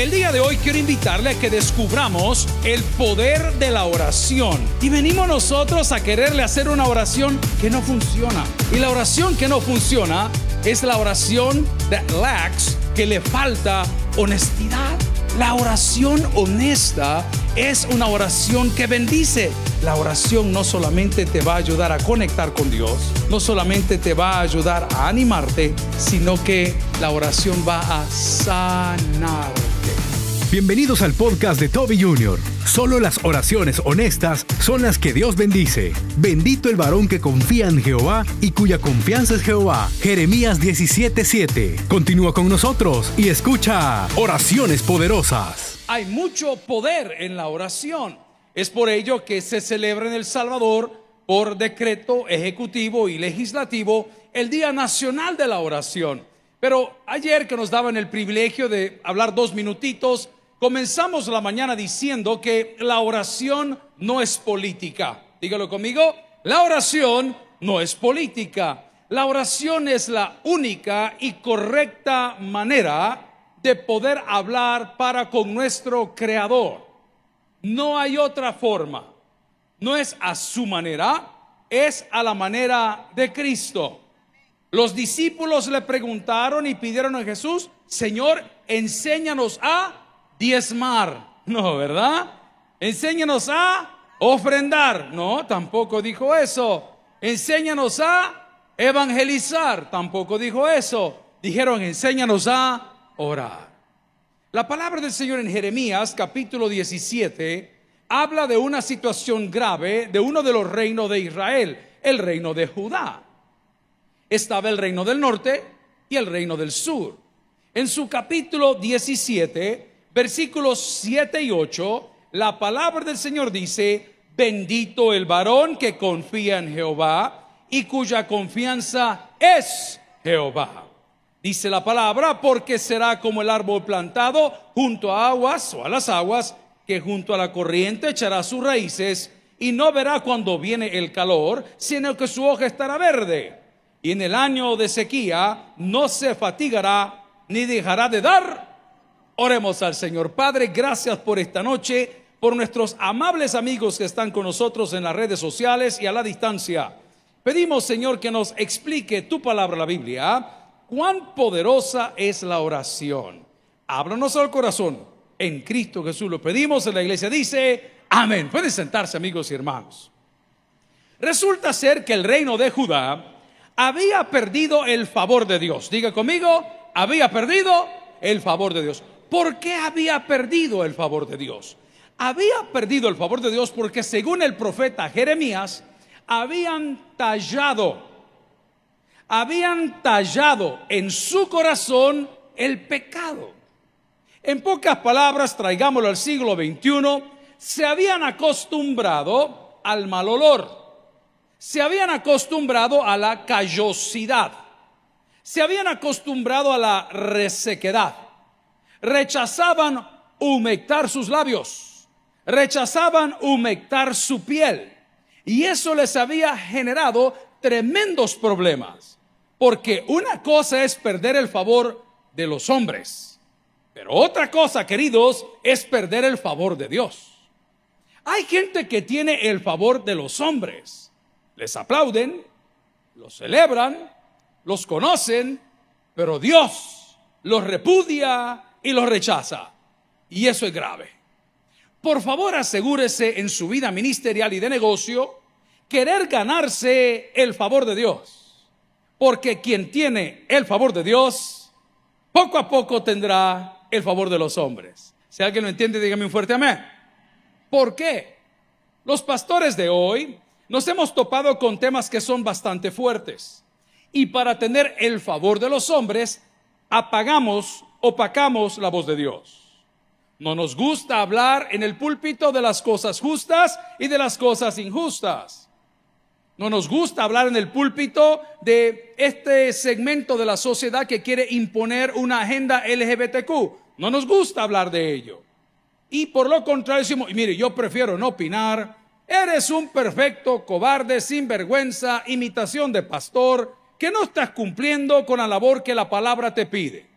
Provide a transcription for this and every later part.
El día de hoy quiero invitarle a que descubramos el poder de la oración. Y venimos nosotros a quererle hacer una oración que no funciona. Y la oración que no funciona es la oración that lacks, que le falta honestidad. La oración honesta es una oración que bendice. La oración no solamente te va a ayudar a conectar con Dios, no solamente te va a ayudar a animarte, sino que la oración va a sanarte. Bienvenidos al podcast de Toby Jr. Solo las oraciones honestas son las que Dios bendice. Bendito el varón que confía en Jehová y cuya confianza es Jehová. Jeremías 17:7. Continúa con nosotros y escucha oraciones poderosas. Hay mucho poder en la oración. Es por ello que se celebra en El Salvador por decreto ejecutivo y legislativo el Día Nacional de la Oración. Pero ayer que nos daban el privilegio de hablar dos minutitos, comenzamos la mañana diciendo que la oración no es política. Dígalo conmigo, la oración no es política. La oración es la única y correcta manera de poder hablar para con nuestro Creador. No hay otra forma. No es a su manera, es a la manera de Cristo. Los discípulos le preguntaron y pidieron a Jesús, Señor, enséñanos a diezmar. No, ¿verdad? Enséñanos a ofrendar. No, tampoco dijo eso. Enséñanos a evangelizar. Tampoco dijo eso. Dijeron, enséñanos a orar. La palabra del Señor en Jeremías capítulo 17 habla de una situación grave de uno de los reinos de Israel, el reino de Judá. Estaba el reino del norte y el reino del sur. En su capítulo 17 versículos 7 y 8, la palabra del Señor dice, bendito el varón que confía en Jehová y cuya confianza es Jehová. Dice la palabra, porque será como el árbol plantado junto a aguas o a las aguas, que junto a la corriente echará sus raíces y no verá cuando viene el calor, sino que su hoja estará verde. Y en el año de sequía no se fatigará ni dejará de dar Oremos al Señor. Padre, gracias por esta noche, por nuestros amables amigos que están con nosotros en las redes sociales y a la distancia. Pedimos, Señor, que nos explique tu palabra, la Biblia, cuán poderosa es la oración. Háblanos al corazón. En Cristo Jesús lo pedimos. En la iglesia dice, amén. Pueden sentarse, amigos y hermanos. Resulta ser que el reino de Judá había perdido el favor de Dios. Diga conmigo, había perdido el favor de Dios. ¿Por qué había perdido el favor de Dios? Había perdido el favor de Dios porque según el profeta Jeremías, habían tallado, habían tallado en su corazón el pecado. En pocas palabras, traigámoslo al siglo XXI, se habían acostumbrado al mal olor, se habían acostumbrado a la callosidad, se habían acostumbrado a la resequedad rechazaban humectar sus labios, rechazaban humectar su piel. Y eso les había generado tremendos problemas. Porque una cosa es perder el favor de los hombres, pero otra cosa, queridos, es perder el favor de Dios. Hay gente que tiene el favor de los hombres. Les aplauden, los celebran, los conocen, pero Dios los repudia, y lo rechaza. Y eso es grave. Por favor, asegúrese en su vida ministerial y de negocio querer ganarse el favor de Dios. Porque quien tiene el favor de Dios, poco a poco tendrá el favor de los hombres. Si alguien lo entiende, dígame un fuerte amén. ¿Por qué? Los pastores de hoy nos hemos topado con temas que son bastante fuertes. Y para tener el favor de los hombres, apagamos opacamos la voz de Dios. No nos gusta hablar en el púlpito de las cosas justas y de las cosas injustas. No nos gusta hablar en el púlpito de este segmento de la sociedad que quiere imponer una agenda LGBTQ. No nos gusta hablar de ello. Y por lo contrario decimos, mire, yo prefiero no opinar. Eres un perfecto cobarde, sinvergüenza, imitación de pastor, que no estás cumpliendo con la labor que la palabra te pide.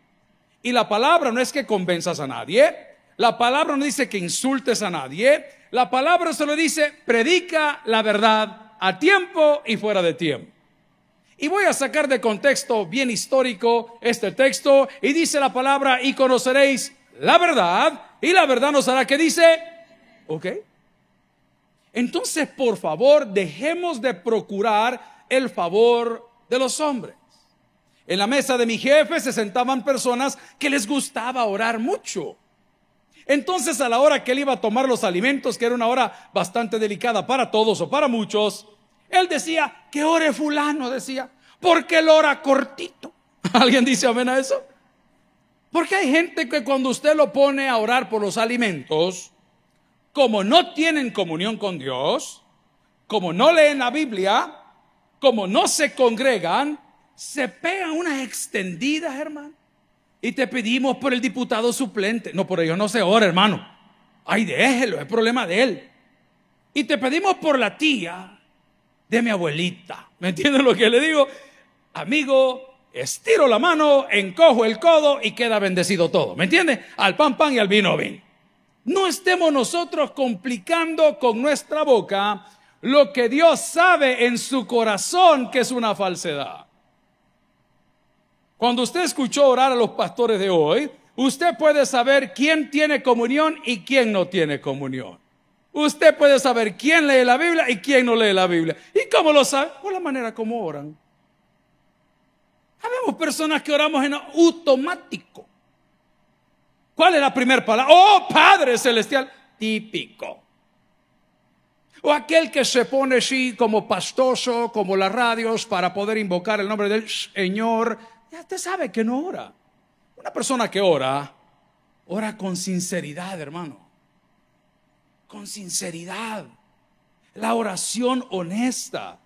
Y la palabra no es que convenzas a nadie. La palabra no dice que insultes a nadie. La palabra solo dice, predica la verdad a tiempo y fuera de tiempo. Y voy a sacar de contexto bien histórico este texto y dice la palabra y conoceréis la verdad y la verdad nos hará que dice, ¿ok? Entonces, por favor, dejemos de procurar el favor de los hombres. En la mesa de mi jefe se sentaban personas que les gustaba orar mucho. Entonces a la hora que él iba a tomar los alimentos, que era una hora bastante delicada para todos o para muchos, él decía, que ore fulano, decía, porque él ora cortito. ¿Alguien dice amén a eso? Porque hay gente que cuando usted lo pone a orar por los alimentos, como no tienen comunión con Dios, como no leen la Biblia, como no se congregan, se pegan unas extendidas, hermano. Y te pedimos por el diputado suplente. No, por ello no se ora, hermano. Ay, déjelo, es problema de él. Y te pedimos por la tía de mi abuelita. ¿Me entiendes lo que le digo? Amigo, estiro la mano, encojo el codo y queda bendecido todo. ¿Me entiendes? Al pan pan y al vino vino. No estemos nosotros complicando con nuestra boca lo que Dios sabe en su corazón que es una falsedad. Cuando usted escuchó orar a los pastores de hoy, usted puede saber quién tiene comunión y quién no tiene comunión. Usted puede saber quién lee la Biblia y quién no lee la Biblia. ¿Y cómo lo sabe? Por la manera como oran. Habemos personas que oramos en automático. ¿Cuál es la primera palabra? Oh, Padre Celestial, típico. O aquel que se pone así como pastoso, como las radios, para poder invocar el nombre del Señor ya usted sabe que no ora. Una persona que ora, ora con sinceridad, hermano. Con sinceridad. La oración honesta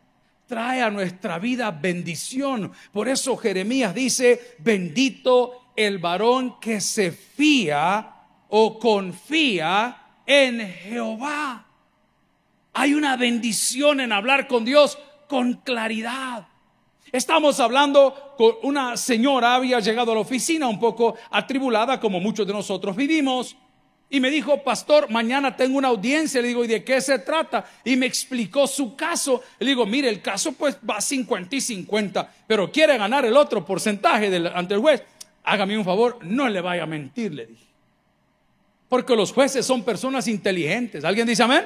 trae a nuestra vida bendición. Por eso Jeremías dice, bendito el varón que se fía o confía en Jehová. Hay una bendición en hablar con Dios con claridad. Estamos hablando con una señora, había llegado a la oficina un poco atribulada, como muchos de nosotros vivimos, y me dijo, pastor, mañana tengo una audiencia. Le digo, ¿y de qué se trata? Y me explicó su caso. Le digo, mire, el caso pues va 50 y 50, pero quiere ganar el otro porcentaje ante el juez. Hágame un favor, no le vaya a mentir, le dije. Porque los jueces son personas inteligentes. ¿Alguien dice amén?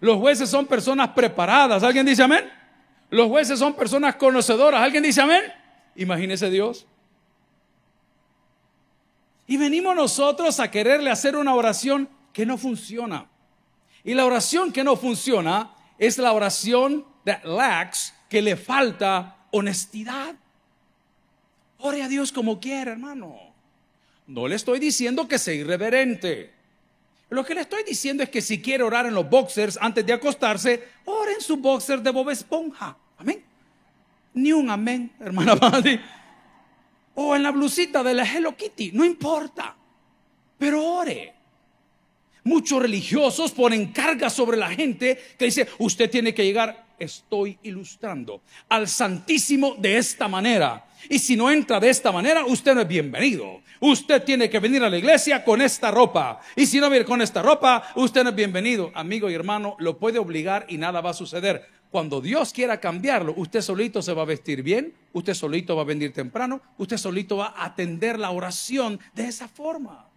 Los jueces son personas preparadas. ¿Alguien dice amén? Los jueces son personas conocedoras. ¿Alguien dice amén? Imagínese Dios. Y venimos nosotros a quererle hacer una oración que no funciona. Y la oración que no funciona es la oración that lacks, que le falta honestidad. Ore a Dios como quiera, hermano. No le estoy diciendo que sea irreverente. Lo que le estoy diciendo es que si quiere orar en los boxers antes de acostarse, ore en su boxer de Bob Esponja. Amén. Ni un amén, hermana Madre. O en la blusita de la Hello Kitty, no importa. Pero ore. Muchos religiosos ponen carga sobre la gente que dice, usted tiene que llegar, estoy ilustrando, al Santísimo de esta manera. Y si no entra de esta manera, usted no es bienvenido. Usted tiene que venir a la iglesia con esta ropa. Y si no viene con esta ropa, usted no es bienvenido. Amigo y hermano, lo puede obligar y nada va a suceder. Cuando Dios quiera cambiarlo, usted solito se va a vestir bien, usted solito va a venir temprano, usted solito va a atender la oración de esa forma.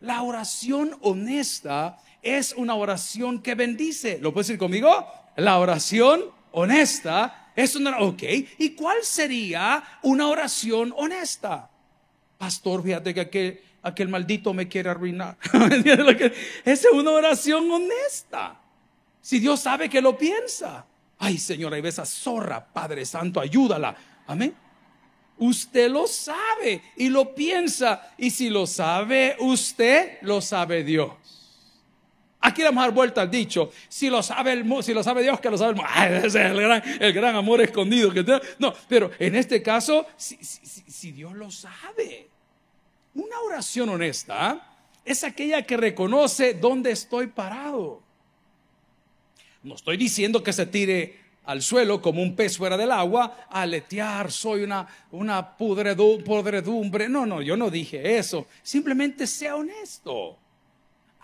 La oración honesta es una oración que bendice. ¿Lo puede decir conmigo? La oración honesta es una... Ok, ¿y cuál sería una oración honesta? Pastor, fíjate que aquel, aquel maldito me quiere arruinar. Esa es una oración honesta. Si Dios sabe que lo piensa. Ay, Señor, ahí esa zorra, Padre Santo, ayúdala. Amén. Usted lo sabe y lo piensa. Y si lo sabe usted, lo sabe Dios. Aquí vamos a dar vuelta al dicho. Si lo sabe, el, si lo sabe Dios, que lo sabe el Ay, ese es el gran, el gran amor escondido. Que no, pero en este caso, si, si Dios lo sabe. Una oración honesta es aquella que reconoce dónde estoy parado. No estoy diciendo que se tire al suelo como un pez fuera del agua, aletear, soy una, una podredumbre. No, no, yo no dije eso. Simplemente sea honesto.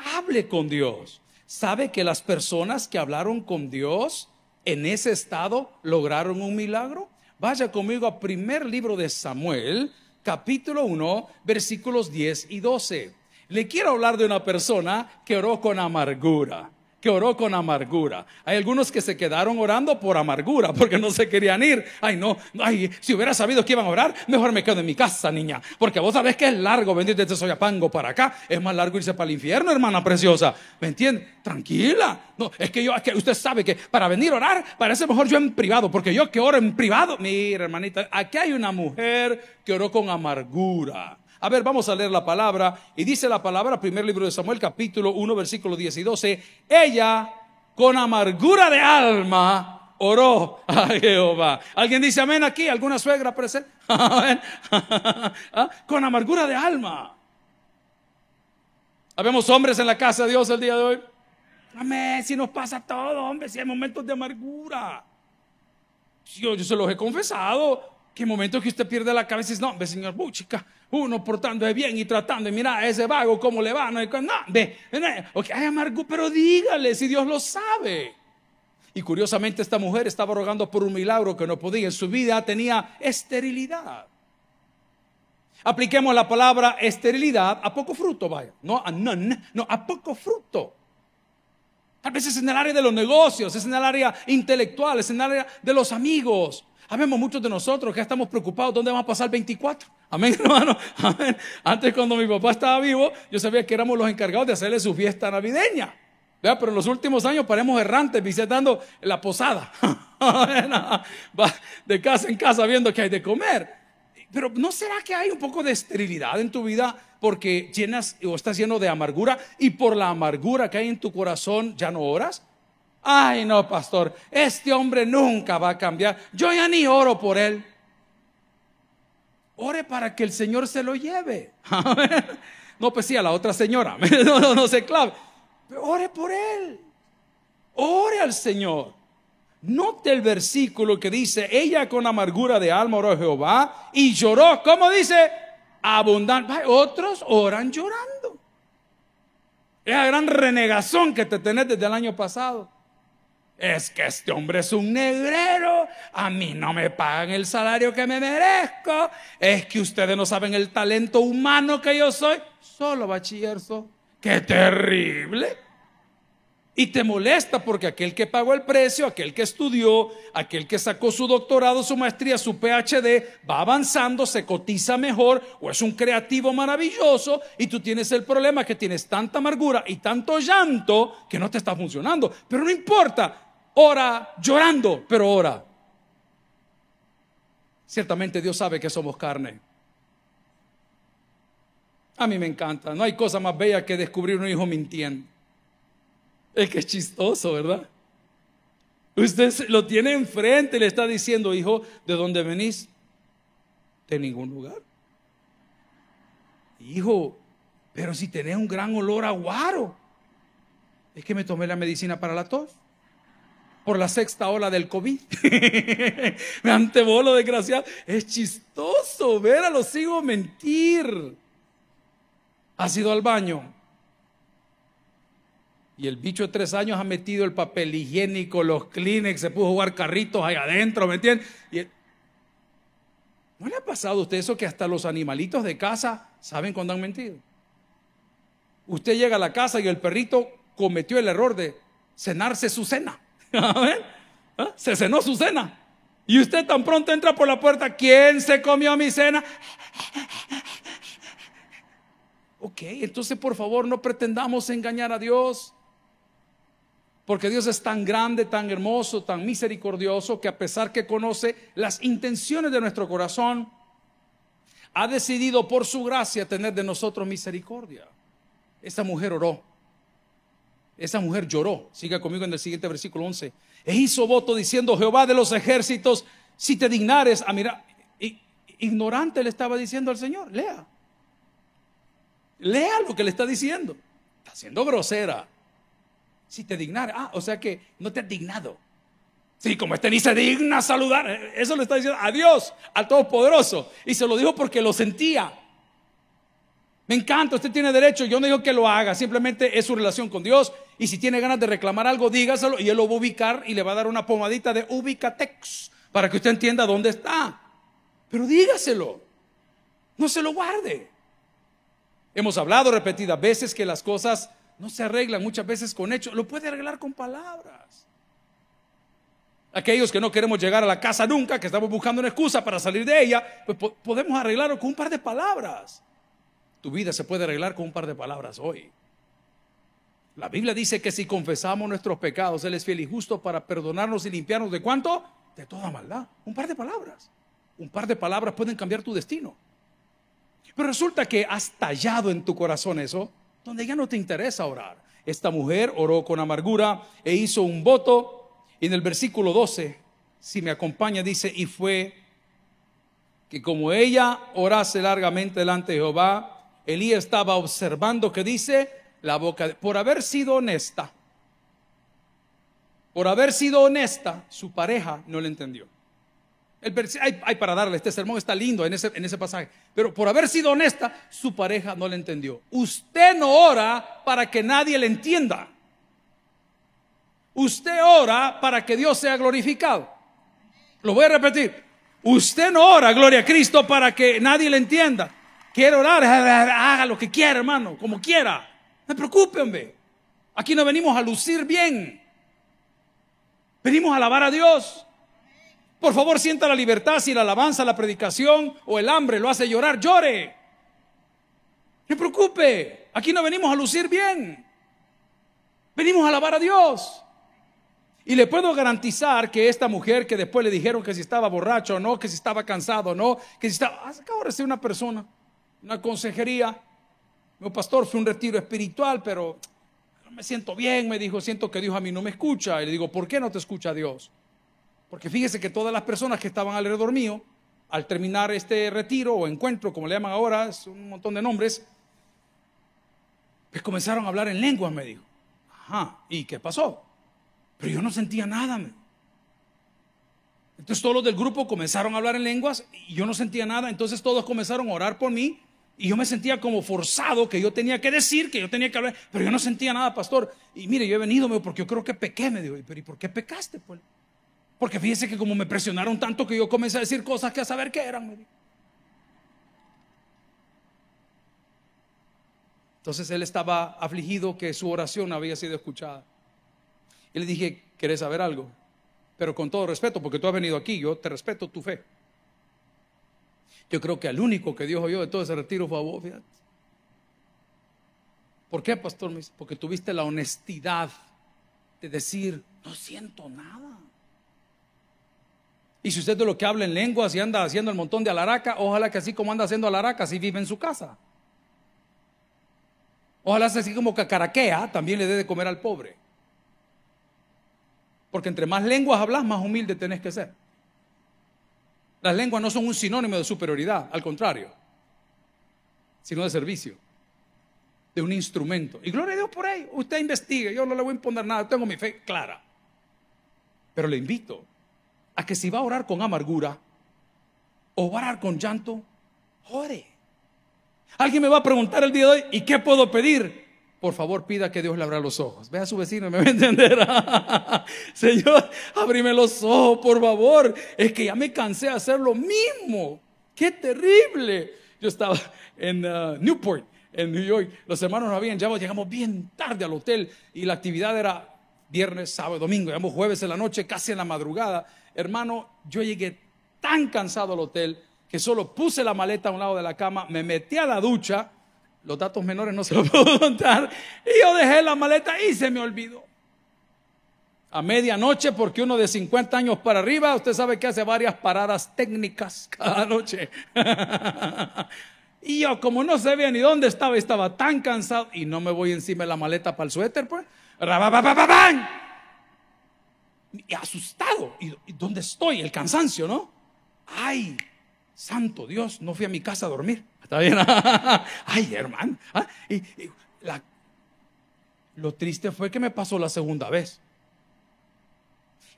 Hable con Dios. ¿Sabe que las personas que hablaron con Dios en ese estado lograron un milagro? Vaya conmigo a primer libro de Samuel, capítulo 1, versículos 10 y 12. Le quiero hablar de una persona que oró con amargura que oró con amargura. Hay algunos que se quedaron orando por amargura porque no se querían ir. Ay, no, ay, si hubiera sabido que iban a orar, mejor me quedo en mi casa, niña. Porque vos sabés que es largo venir desde Soyapango para acá. Es más largo irse para el infierno, hermana preciosa. ¿Me entiende? Tranquila. No, es que yo, es que usted sabe que para venir a orar, parece mejor yo en privado, porque yo que oro en privado, mira, hermanita, aquí hay una mujer que oró con amargura. A ver, vamos a leer la palabra. Y dice la palabra, primer libro de Samuel, capítulo 1, versículo 10 y 12. Ella, con amargura de alma, oró a Jehová. ¿Alguien dice amén aquí? ¿Alguna suegra presente? ¿Ah? con amargura de alma. Habemos hombres en la casa de Dios el día de hoy. Amén, si nos pasa todo, hombre, si hay momentos de amargura. Yo, yo se los he confesado. Que momentos que usted pierde la cabeza y dice, no, ve señor, chica, uno portando de bien y tratando, y mira a ese vago cómo le va, no, no ve, okay, hay amargo, pero dígale si Dios lo sabe. Y curiosamente esta mujer estaba rogando por un milagro que no podía, en su vida tenía esterilidad. Apliquemos la palabra esterilidad a poco fruto, vaya, no a none, no, a poco fruto. Tal vez es en el área de los negocios, es en el área intelectual, es en el área de los amigos. Habemos muchos de nosotros que estamos preocupados dónde vamos a pasar el 24. Amén, hermano. Amén. Antes, cuando mi papá estaba vivo, yo sabía que éramos los encargados de hacerle su fiesta navideña. Pero en los últimos años paremos errantes visitando la posada. de casa en casa viendo que hay de comer. Pero ¿no será que hay un poco de esterilidad en tu vida porque llenas o estás lleno de amargura y por la amargura que hay en tu corazón ya no oras? Ay, no, pastor, este hombre nunca va a cambiar. Yo ya ni oro por él. Ore para que el Señor se lo lleve. no, pues sí, a la otra señora. no, no, no se clave. Pero ore por él. Ore al Señor. Note el versículo que dice, ella con amargura de alma oró a Jehová y lloró. ¿Cómo dice? Abundante. Otros oran llorando. Es la gran renegazón que te tenés desde el año pasado es que este hombre es un negrero, a mí no me pagan el salario que me merezco, es que ustedes no saben el talento humano que yo soy, solo bachillerzo, qué terrible. Y te molesta porque aquel que pagó el precio, aquel que estudió, aquel que sacó su doctorado, su maestría, su PhD, va avanzando, se cotiza mejor o es un creativo maravilloso y tú tienes el problema que tienes tanta amargura y tanto llanto que no te está funcionando. Pero no importa, ora llorando, pero ora. Ciertamente Dios sabe que somos carne. A mí me encanta. No hay cosa más bella que descubrir un hijo mintiendo. Es que es chistoso, ¿verdad? Usted lo tiene enfrente le está diciendo, hijo, ¿de dónde venís? De ningún lugar. Hijo, pero si tenés un gran olor a guaro, es que me tomé la medicina para la tos por la sexta ola del COVID. Me antebolo, desgraciado. Es chistoso ver a los hijos mentir. Ha ido al baño. Y el bicho de tres años ha metido el papel higiénico, los Kleenex, se puso a jugar carritos ahí adentro, ¿me entiendes? ¿No le ha pasado a usted eso que hasta los animalitos de casa saben cuando han mentido? Usted llega a la casa y el perrito cometió el error de cenarse su cena. ¿Ah? Se cenó su cena. Y usted tan pronto entra por la puerta, ¿quién se comió mi cena? Ok, entonces por favor no pretendamos engañar a Dios. Porque Dios es tan grande, tan hermoso, tan misericordioso, que a pesar que conoce las intenciones de nuestro corazón, ha decidido por su gracia tener de nosotros misericordia. Esta mujer oró. Esa mujer lloró. Siga conmigo en el siguiente versículo 11. E hizo voto diciendo, Jehová de los ejércitos, si te dignares a mirar. Ignorante le estaba diciendo al Señor, lea. Lea lo que le está diciendo. Está siendo grosera. Si te dignares. Ah, o sea que no te has dignado. Sí, como este ni se digna saludar. Eso le está diciendo a Dios, al Todopoderoso. Y se lo dijo porque lo sentía. Me encanta, usted tiene derecho. Yo no digo que lo haga, simplemente es su relación con Dios. Y si tiene ganas de reclamar algo, dígaselo y él lo va a ubicar y le va a dar una pomadita de ubicatex para que usted entienda dónde está. Pero dígaselo, no se lo guarde. Hemos hablado repetidas veces que las cosas no se arreglan muchas veces con hechos, lo puede arreglar con palabras. Aquellos que no queremos llegar a la casa nunca, que estamos buscando una excusa para salir de ella, pues podemos arreglarlo con un par de palabras. Tu vida se puede arreglar con un par de palabras hoy. La Biblia dice que si confesamos nuestros pecados, Él es fiel y justo para perdonarnos y limpiarnos de cuánto? De toda maldad. Un par de palabras. Un par de palabras pueden cambiar tu destino. Pero resulta que has tallado en tu corazón eso, donde ya no te interesa orar. Esta mujer oró con amargura e hizo un voto y en el versículo 12, si me acompaña, dice, y fue que como ella orase largamente delante de Jehová, Elías estaba observando que dice la boca, por haber sido honesta, por haber sido honesta, su pareja no le entendió. El, hay, para darle, este sermón está lindo en ese, en ese pasaje, pero por haber sido honesta, su pareja no le entendió. Usted no ora para que nadie le entienda. Usted ora para que Dios sea glorificado. Lo voy a repetir. Usted no ora, gloria a Cristo, para que nadie le entienda. Quiere orar, haga lo que quiera, hermano, como quiera. No preocupe, hombre. Aquí no venimos a lucir bien. Venimos a alabar a Dios. Por favor, sienta la libertad. Si la alabanza, la predicación o el hambre lo hace llorar, llore. No preocupe. Aquí no venimos a lucir bien. Venimos a alabar a Dios. Y le puedo garantizar que esta mujer que después le dijeron que si estaba borracho o no, que si estaba cansado o no, que si estaba... Acabo de recibir una persona, una consejería. Mi pastor fue un retiro espiritual, pero no me siento bien, me dijo, siento que Dios a mí no me escucha. Y le digo, ¿por qué no te escucha Dios? Porque fíjese que todas las personas que estaban alrededor mío, al terminar este retiro o encuentro, como le llaman ahora, es un montón de nombres, pues comenzaron a hablar en lenguas, me dijo. Ajá, ¿y qué pasó? Pero yo no sentía nada. Entonces todos los del grupo comenzaron a hablar en lenguas y yo no sentía nada. Entonces todos comenzaron a orar por mí y yo me sentía como forzado que yo tenía que decir, que yo tenía que hablar, pero yo no sentía nada, pastor. Y mire, yo he venido porque yo creo que pequé, me dijo. Pero ¿y por qué pecaste? Pues? Porque fíjese que como me presionaron tanto que yo comencé a decir cosas que a saber qué eran. Me Entonces él estaba afligido que su oración había sido escuchada. Y le dije, ¿querés saber algo? Pero con todo respeto, porque tú has venido aquí, yo te respeto tu fe. Yo creo que al único que Dios oyó de todo ese retiro fue a. ¿Por qué, pastor? Porque tuviste la honestidad de decir, no siento nada. Y si usted de lo que habla en lenguas y anda haciendo el montón de alaraca, ojalá que así como anda haciendo alaraca, así vive en su casa. Ojalá así como cacaraquea, también le dé de comer al pobre. Porque entre más lenguas hablas, más humilde tenés que ser. Las lenguas no son un sinónimo de superioridad, al contrario, sino de servicio, de un instrumento. Y gloria a Dios por ahí. Usted investigue, yo no le voy a imponer nada, tengo mi fe clara. Pero le invito a que si va a orar con amargura o va a orar con llanto, ore. Alguien me va a preguntar el día de hoy, ¿y qué puedo pedir? Por favor pida que Dios le abra los ojos. Ve a su vecino me va a entender. Señor, abrime los ojos, por favor. Es que ya me cansé de hacer lo mismo. Qué terrible. Yo estaba en uh, Newport, en New York. Los hermanos no habían llegado, llegamos bien tarde al hotel y la actividad era viernes, sábado, domingo. Llegamos jueves en la noche, casi en la madrugada. Hermano, yo llegué tan cansado al hotel que solo puse la maleta a un lado de la cama, me metí a la ducha los datos menores no se los puedo contar. Y yo dejé la maleta y se me olvidó. A medianoche, porque uno de 50 años para arriba, usted sabe que hace varias paradas técnicas cada noche. y yo, como no sabía ni dónde estaba, estaba tan cansado y no me voy encima de la maleta para el suéter, pues. Y asustado. ¿Y dónde estoy? El cansancio, ¿no? Ay, santo Dios, no fui a mi casa a dormir. ¿Está bien? Ay, hermano. ¿ah? Y, lo triste fue que me pasó la segunda vez.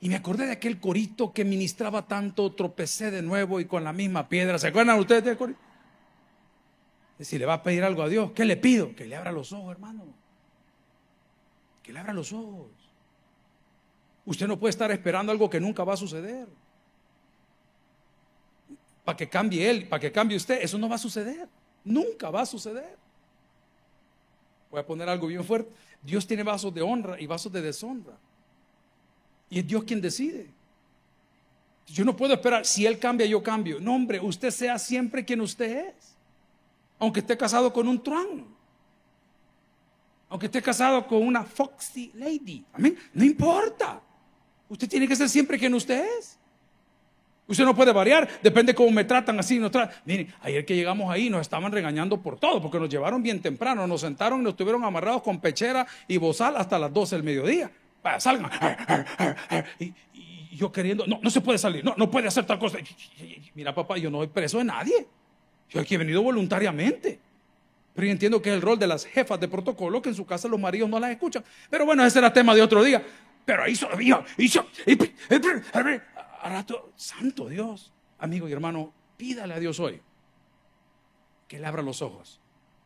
Y me acordé de aquel corito que ministraba tanto, tropecé de nuevo y con la misma piedra. ¿Se acuerdan ustedes de corito? Si le va a pedir algo a Dios, ¿qué le pido? Que le abra los ojos, hermano. Que le abra los ojos. Usted no puede estar esperando algo que nunca va a suceder. Para que cambie él, para que cambie usted, eso no va a suceder. Nunca va a suceder. Voy a poner algo bien fuerte. Dios tiene vasos de honra y vasos de deshonra. Y es Dios quien decide. Yo no puedo esperar, si Él cambia, yo cambio. No, hombre, usted sea siempre quien usted es. Aunque esté casado con un truán. Aunque esté casado con una foxy lady. Amén. No importa. Usted tiene que ser siempre quien usted es. Usted no puede variar, depende cómo me tratan así. Nos tratan. Miren, ayer que llegamos ahí nos estaban regañando por todo, porque nos llevaron bien temprano, nos sentaron y nos tuvieron amarrados con pechera y bozal hasta las 12 del mediodía. Vaya, salgan. Y, yo queriendo, no, no se puede salir, no, no puede hacer tal cosa. Mira, papá, yo no soy preso de nadie. Yo aquí he venido voluntariamente. Pero yo entiendo que es el rol de las jefas de protocolo que en su casa los maridos no las escuchan. Pero bueno, ese era tema de otro día. Pero hizo, hizo, hizo, a rato, santo Dios, amigo y hermano, pídale a Dios hoy que le abra los ojos.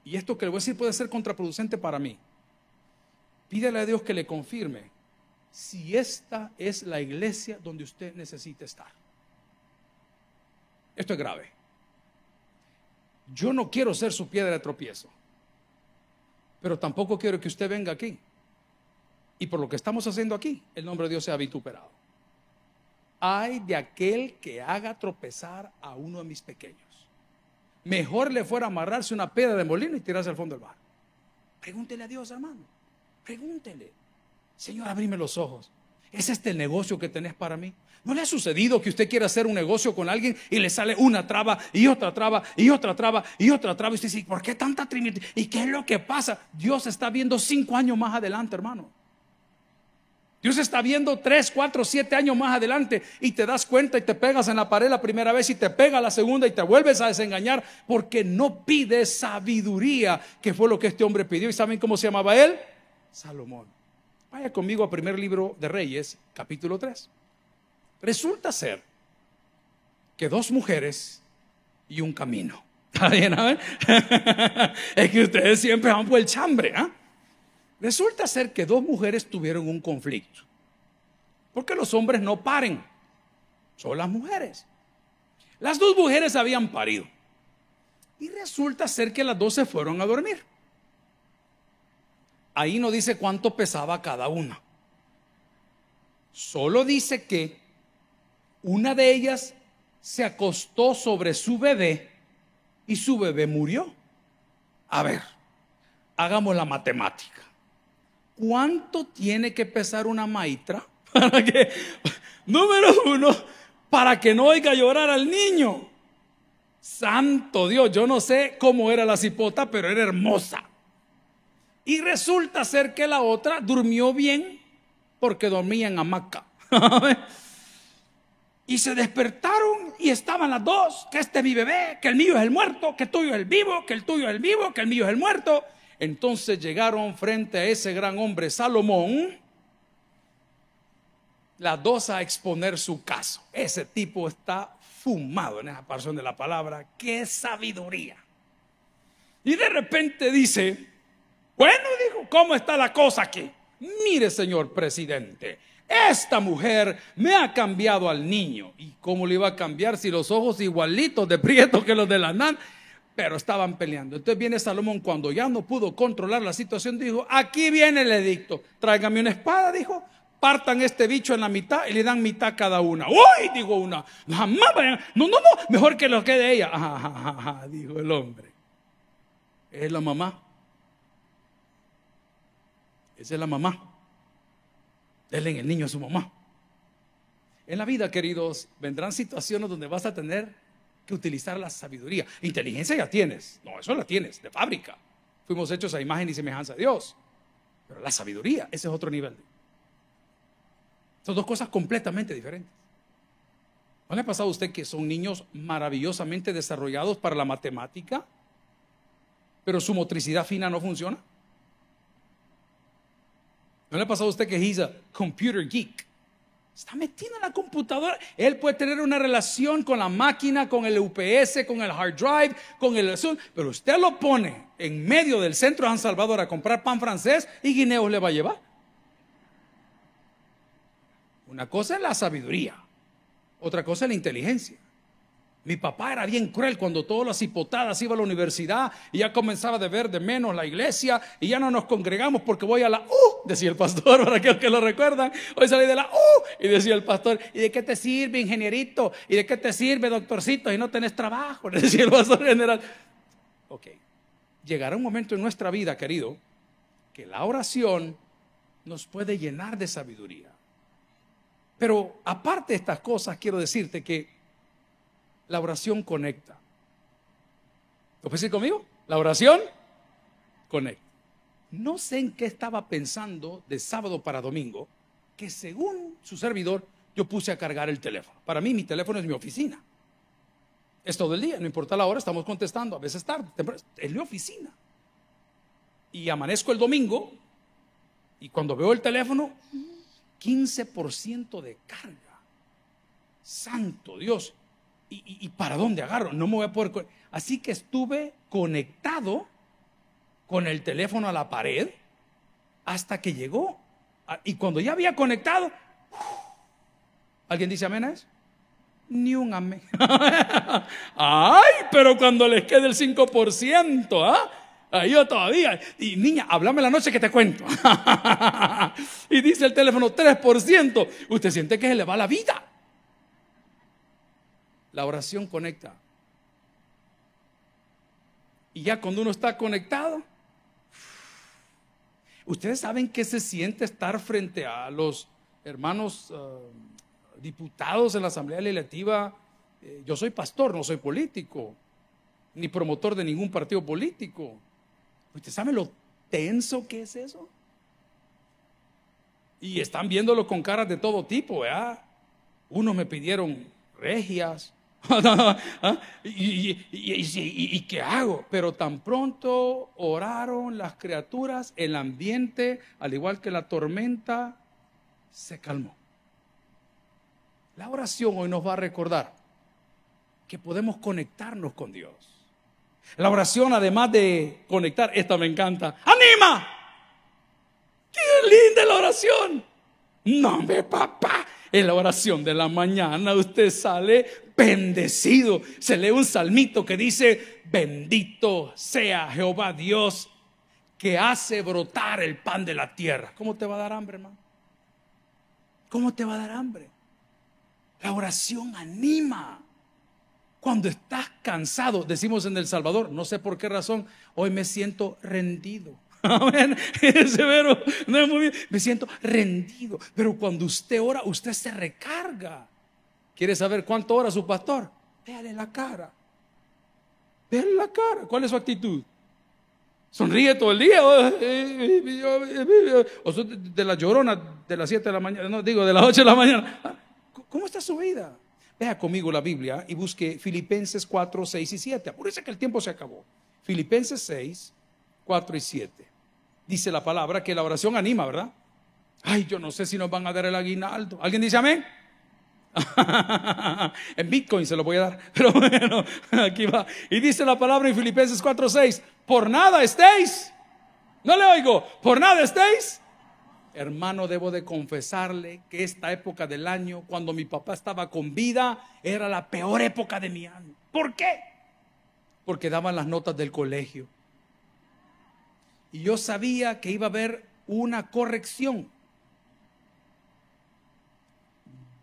Y esto que le voy a decir puede ser contraproducente para mí. Pídale a Dios que le confirme si esta es la iglesia donde usted necesita estar. Esto es grave. Yo no quiero ser su piedra de tropiezo, pero tampoco quiero que usted venga aquí y por lo que estamos haciendo aquí, el nombre de Dios sea vituperado. Hay de aquel que haga tropezar a uno de mis pequeños. Mejor le fuera amarrarse una piedra de molino y tirarse al fondo del mar. Pregúntele a Dios, hermano. Pregúntele. Señor, abrime los ojos. ¿Es este el negocio que tenés para mí? ¿No le ha sucedido que usted quiera hacer un negocio con alguien y le sale una traba y otra traba y otra traba y otra traba? Y usted dice, ¿por qué tanta trinidad? ¿Y qué es lo que pasa? Dios está viendo cinco años más adelante, hermano. Dios está viendo tres, cuatro, siete años más adelante y te das cuenta y te pegas en la pared la primera vez y te pega la segunda y te vuelves a desengañar porque no pides sabiduría, que fue lo que este hombre pidió. ¿Y saben cómo se llamaba él? Salomón. Vaya conmigo a primer libro de Reyes, capítulo 3. Resulta ser que dos mujeres y un camino. ¿Está bien? es que ustedes siempre van por el chambre. ¿ah? Resulta ser que dos mujeres tuvieron un conflicto. Porque los hombres no paren, son las mujeres. Las dos mujeres habían parido. Y resulta ser que las dos se fueron a dormir. Ahí no dice cuánto pesaba cada una. Solo dice que una de ellas se acostó sobre su bebé y su bebé murió. A ver, hagamos la matemática. ¿Cuánto tiene que pesar una maitra para que, número uno, para que no oiga llorar al niño? Santo Dios, yo no sé cómo era la cipota, pero era hermosa. Y resulta ser que la otra durmió bien porque dormía en hamaca. y se despertaron y estaban las dos, que este es mi bebé, que el mío es el muerto, que el tuyo es el vivo, que el tuyo es el vivo, que el mío es el muerto. Entonces llegaron frente a ese gran hombre Salomón, las dos a exponer su caso. Ese tipo está fumado en esa porción de la palabra. ¡Qué sabiduría! Y de repente dice, bueno, dijo, ¿cómo está la cosa aquí? Mire, señor presidente, esta mujer me ha cambiado al niño. ¿Y cómo le iba a cambiar si los ojos igualitos de prieto que los de la nan? Pero estaban peleando. Entonces viene Salomón cuando ya no pudo controlar la situación, dijo, aquí viene el edicto, tráigame una espada, dijo, partan este bicho en la mitad y le dan mitad cada una. ¡Uy! Dijo una, jamás vayan, no, no, no, mejor que lo quede ella. Dijo el hombre. Es la mamá. Esa es la mamá. Denle en el niño a su mamá. En la vida, queridos, vendrán situaciones donde vas a tener que utilizar la sabiduría. Inteligencia ya tienes, no, eso la tienes, de fábrica. Fuimos hechos a imagen y semejanza de Dios. Pero la sabiduría, ese es otro nivel. Son dos cosas completamente diferentes. ¿No le ha pasado a usted que son niños maravillosamente desarrollados para la matemática, pero su motricidad fina no funciona? ¿No le ha pasado a usted que he's a computer geek? Está metido en la computadora. Él puede tener una relación con la máquina, con el UPS, con el hard drive, con el azul. Pero usted lo pone en medio del centro de San Salvador a comprar pan francés y guineos le va a llevar. Una cosa es la sabiduría, otra cosa es la inteligencia. Mi papá era bien cruel cuando todas las hipotadas iba a la universidad y ya comenzaba a ver de menos la iglesia y ya no nos congregamos porque voy a la U, decía el pastor, para aquellos que lo recuerdan. Hoy salí de la U y decía el pastor, ¿y de qué te sirve, ingenierito? ¿Y de qué te sirve, doctorcito, y no tenés trabajo? Decía el pastor general. Ok, llegará un momento en nuestra vida, querido, que la oración nos puede llenar de sabiduría. Pero aparte de estas cosas, quiero decirte que la oración conecta. ¿Lo puedes decir conmigo? La oración conecta. No sé en qué estaba pensando de sábado para domingo, que según su servidor yo puse a cargar el teléfono. Para mí mi teléfono es mi oficina. Es todo el día, no importa la hora, estamos contestando, a veces tarde, es mi oficina. Y amanezco el domingo y cuando veo el teléfono, 15% de carga. Santo Dios. ¿Y, para dónde agarro? No me voy a poder. Así que estuve conectado con el teléfono a la pared hasta que llegó. Y cuando ya había conectado, ¿alguien dice amén? Ni un amén. Ay, pero cuando les quede el 5%, ¿ah? Ahí yo todavía. Y niña, háblame la noche que te cuento. y dice el teléfono 3%. Usted siente que se le va la vida. La oración conecta. Y ya cuando uno está conectado, ustedes saben qué se siente estar frente a los hermanos uh, diputados en la Asamblea Legislativa. Eh, yo soy pastor, no soy político, ni promotor de ningún partido político. ¿Usted sabe lo tenso que es eso? Y están viéndolo con caras de todo tipo, ¿verdad? Unos me pidieron regias, ¿Y, qué hago? Pero tan pronto oraron las criaturas, el ambiente, al igual que la tormenta, se calmó. La oración hoy nos va a recordar que podemos conectarnos con Dios. La oración, además de conectar, esta me encanta, ¡anima! ¡Qué linda la oración! No, me papá, en la oración de la mañana usted sale bendecido. Se lee un salmito que dice, bendito sea Jehová Dios que hace brotar el pan de la tierra. ¿Cómo te va a dar hambre, hermano? ¿Cómo te va a dar hambre? La oración anima. Cuando estás cansado, decimos en El Salvador, no sé por qué razón, hoy me siento rendido. Amén. Severo, no es muy bien. Me siento rendido. Pero cuando usted ora, usted se recarga. ¿Quiere saber cuánto ora su pastor? Véale la cara. Véale la cara. ¿Cuál es su actitud? Sonríe todo el día. De la llorona de las 7 de la mañana, no digo de las 8 de la mañana. ¿Cómo está su vida? Vea conmigo la Biblia y busque Filipenses 4, 6 y 7. Apúrese que el tiempo se acabó. Filipenses 6, 4 y 7 dice la palabra que la oración anima, ¿verdad? Ay, yo no sé si nos van a dar el aguinaldo. ¿Alguien dice amén? en Bitcoin se lo voy a dar, pero bueno, aquí va. Y dice la palabra en Filipenses 4:6, por nada estéis. No le oigo, por nada estéis. Hermano, debo de confesarle que esta época del año, cuando mi papá estaba con vida, era la peor época de mi año. ¿Por qué? Porque daban las notas del colegio y yo sabía que iba a haber una corrección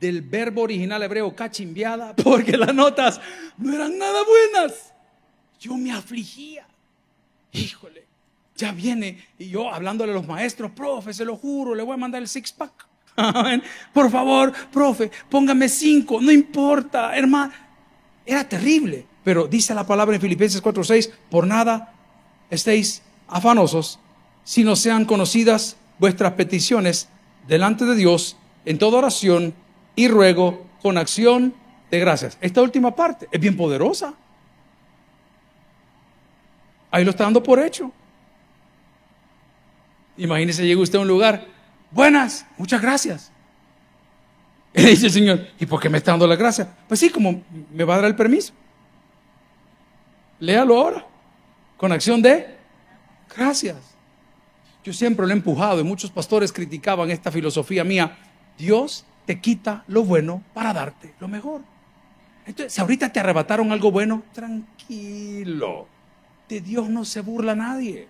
del verbo original hebreo cachimbiada, porque las notas no eran nada buenas. Yo me afligía. Híjole, ya viene. Y yo hablándole a los maestros, profe, se lo juro, le voy a mandar el six pack. Por favor, profe, póngame cinco, no importa, hermano. Era terrible, pero dice la palabra en Filipenses 4:6, por nada estéis afanosos, si no sean conocidas vuestras peticiones delante de Dios en toda oración y ruego con acción de gracias. Esta última parte es bien poderosa. Ahí lo está dando por hecho. Imagínese, llega usted a un lugar, buenas, muchas gracias. Y dice el Señor, ¿y por qué me está dando la gracia? Pues sí, como me va a dar el permiso. Léalo ahora, con acción de gracias. Yo siempre lo he empujado y muchos pastores criticaban esta filosofía mía. Dios te quita lo bueno para darte lo mejor. Entonces, si ahorita te arrebataron algo bueno, tranquilo. De Dios no se burla nadie.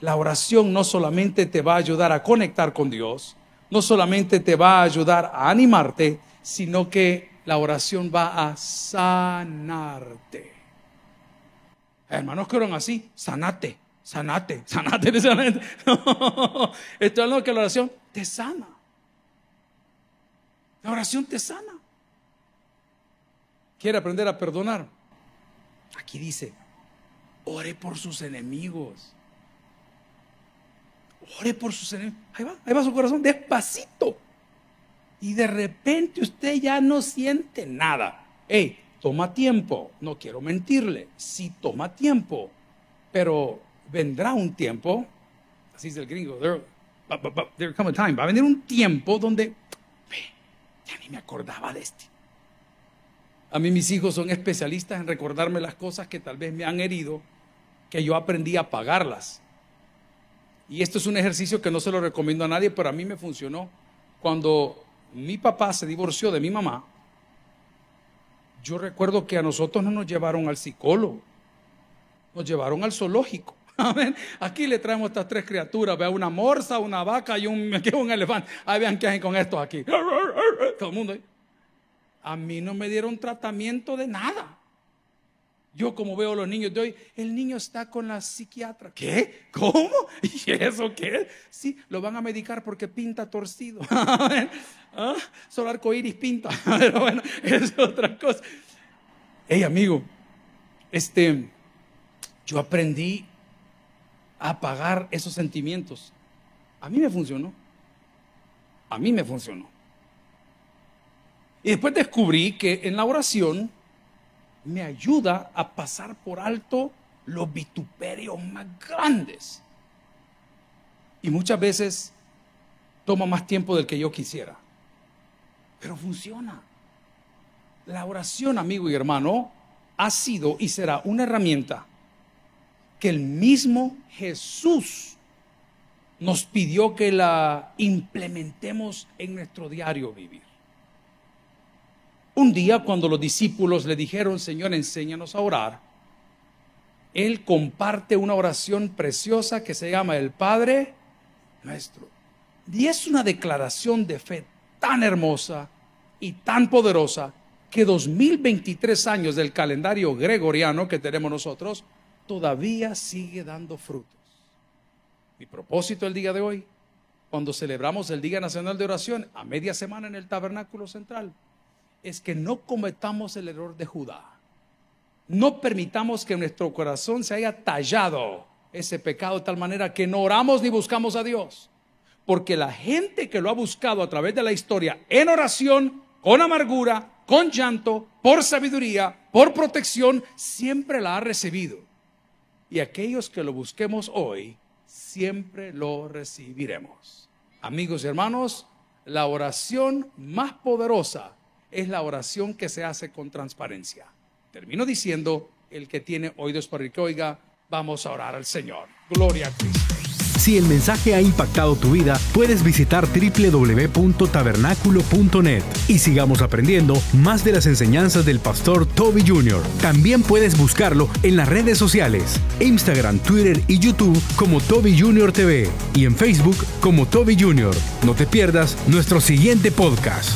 La oración no solamente te va a ayudar a conectar con Dios, no solamente te va a ayudar a animarte, sino que la oración va a sanarte. Hermanos que oran así, sanate, sanate, sanate, sanate. esto es lo que la oración te sana. La oración te sana. ¿Quiere aprender a perdonar? Aquí dice, ore por sus enemigos. Ore por sus enemigos. Ahí va, ahí va su corazón, despacito. Y de repente usted ya no siente nada. Hey, toma tiempo. No quiero mentirle. Sí toma tiempo. Pero vendrá un tiempo, así es el gringo, there, come a time, va a venir un tiempo donde ya ni me acordaba de este. A mí mis hijos son especialistas en recordarme las cosas que tal vez me han herido, que yo aprendí a pagarlas. Y esto es un ejercicio que no se lo recomiendo a nadie, pero a mí me funcionó. Cuando mi papá se divorció de mi mamá, yo recuerdo que a nosotros no nos llevaron al psicólogo, nos llevaron al zoológico. Aquí le traemos estas tres criaturas, vea una morsa, una vaca y un, un elefante. Ahí vean qué hacen con estos aquí. Todo el mundo. A mí no me dieron tratamiento de nada. Yo como veo a los niños de hoy, el niño está con la psiquiatra. ¿Qué? ¿Cómo? ¿Y eso qué? Sí, lo van a medicar porque pinta torcido. ¿Ah? Solo arcoíris pinta. Pero bueno, es otra cosa. Hey, amigo, este, yo aprendí apagar esos sentimientos. A mí me funcionó. A mí me funcionó. Y después descubrí que en la oración me ayuda a pasar por alto los vituperios más grandes. Y muchas veces toma más tiempo del que yo quisiera. Pero funciona. La oración, amigo y hermano, ha sido y será una herramienta que el mismo Jesús nos pidió que la implementemos en nuestro diario vivir. Un día cuando los discípulos le dijeron, Señor, enséñanos a orar, Él comparte una oración preciosa que se llama el Padre Nuestro. Y es una declaración de fe tan hermosa y tan poderosa que 2023 años del calendario gregoriano que tenemos nosotros todavía sigue dando frutos. Mi propósito el día de hoy, cuando celebramos el Día Nacional de Oración a media semana en el Tabernáculo Central, es que no cometamos el error de Judá. No permitamos que nuestro corazón se haya tallado ese pecado de tal manera que no oramos ni buscamos a Dios. Porque la gente que lo ha buscado a través de la historia en oración, con amargura, con llanto, por sabiduría, por protección, siempre la ha recibido. Y aquellos que lo busquemos hoy, siempre lo recibiremos. Amigos y hermanos, la oración más poderosa es la oración que se hace con transparencia. Termino diciendo, el que tiene oídos para el que oiga, vamos a orar al Señor. Gloria a Cristo. Si el mensaje ha impactado tu vida, puedes visitar www.tabernaculo.net y sigamos aprendiendo más de las enseñanzas del pastor Toby Jr. También puedes buscarlo en las redes sociales, Instagram, Twitter y YouTube como Toby Jr. TV y en Facebook como Toby Jr. No te pierdas nuestro siguiente podcast.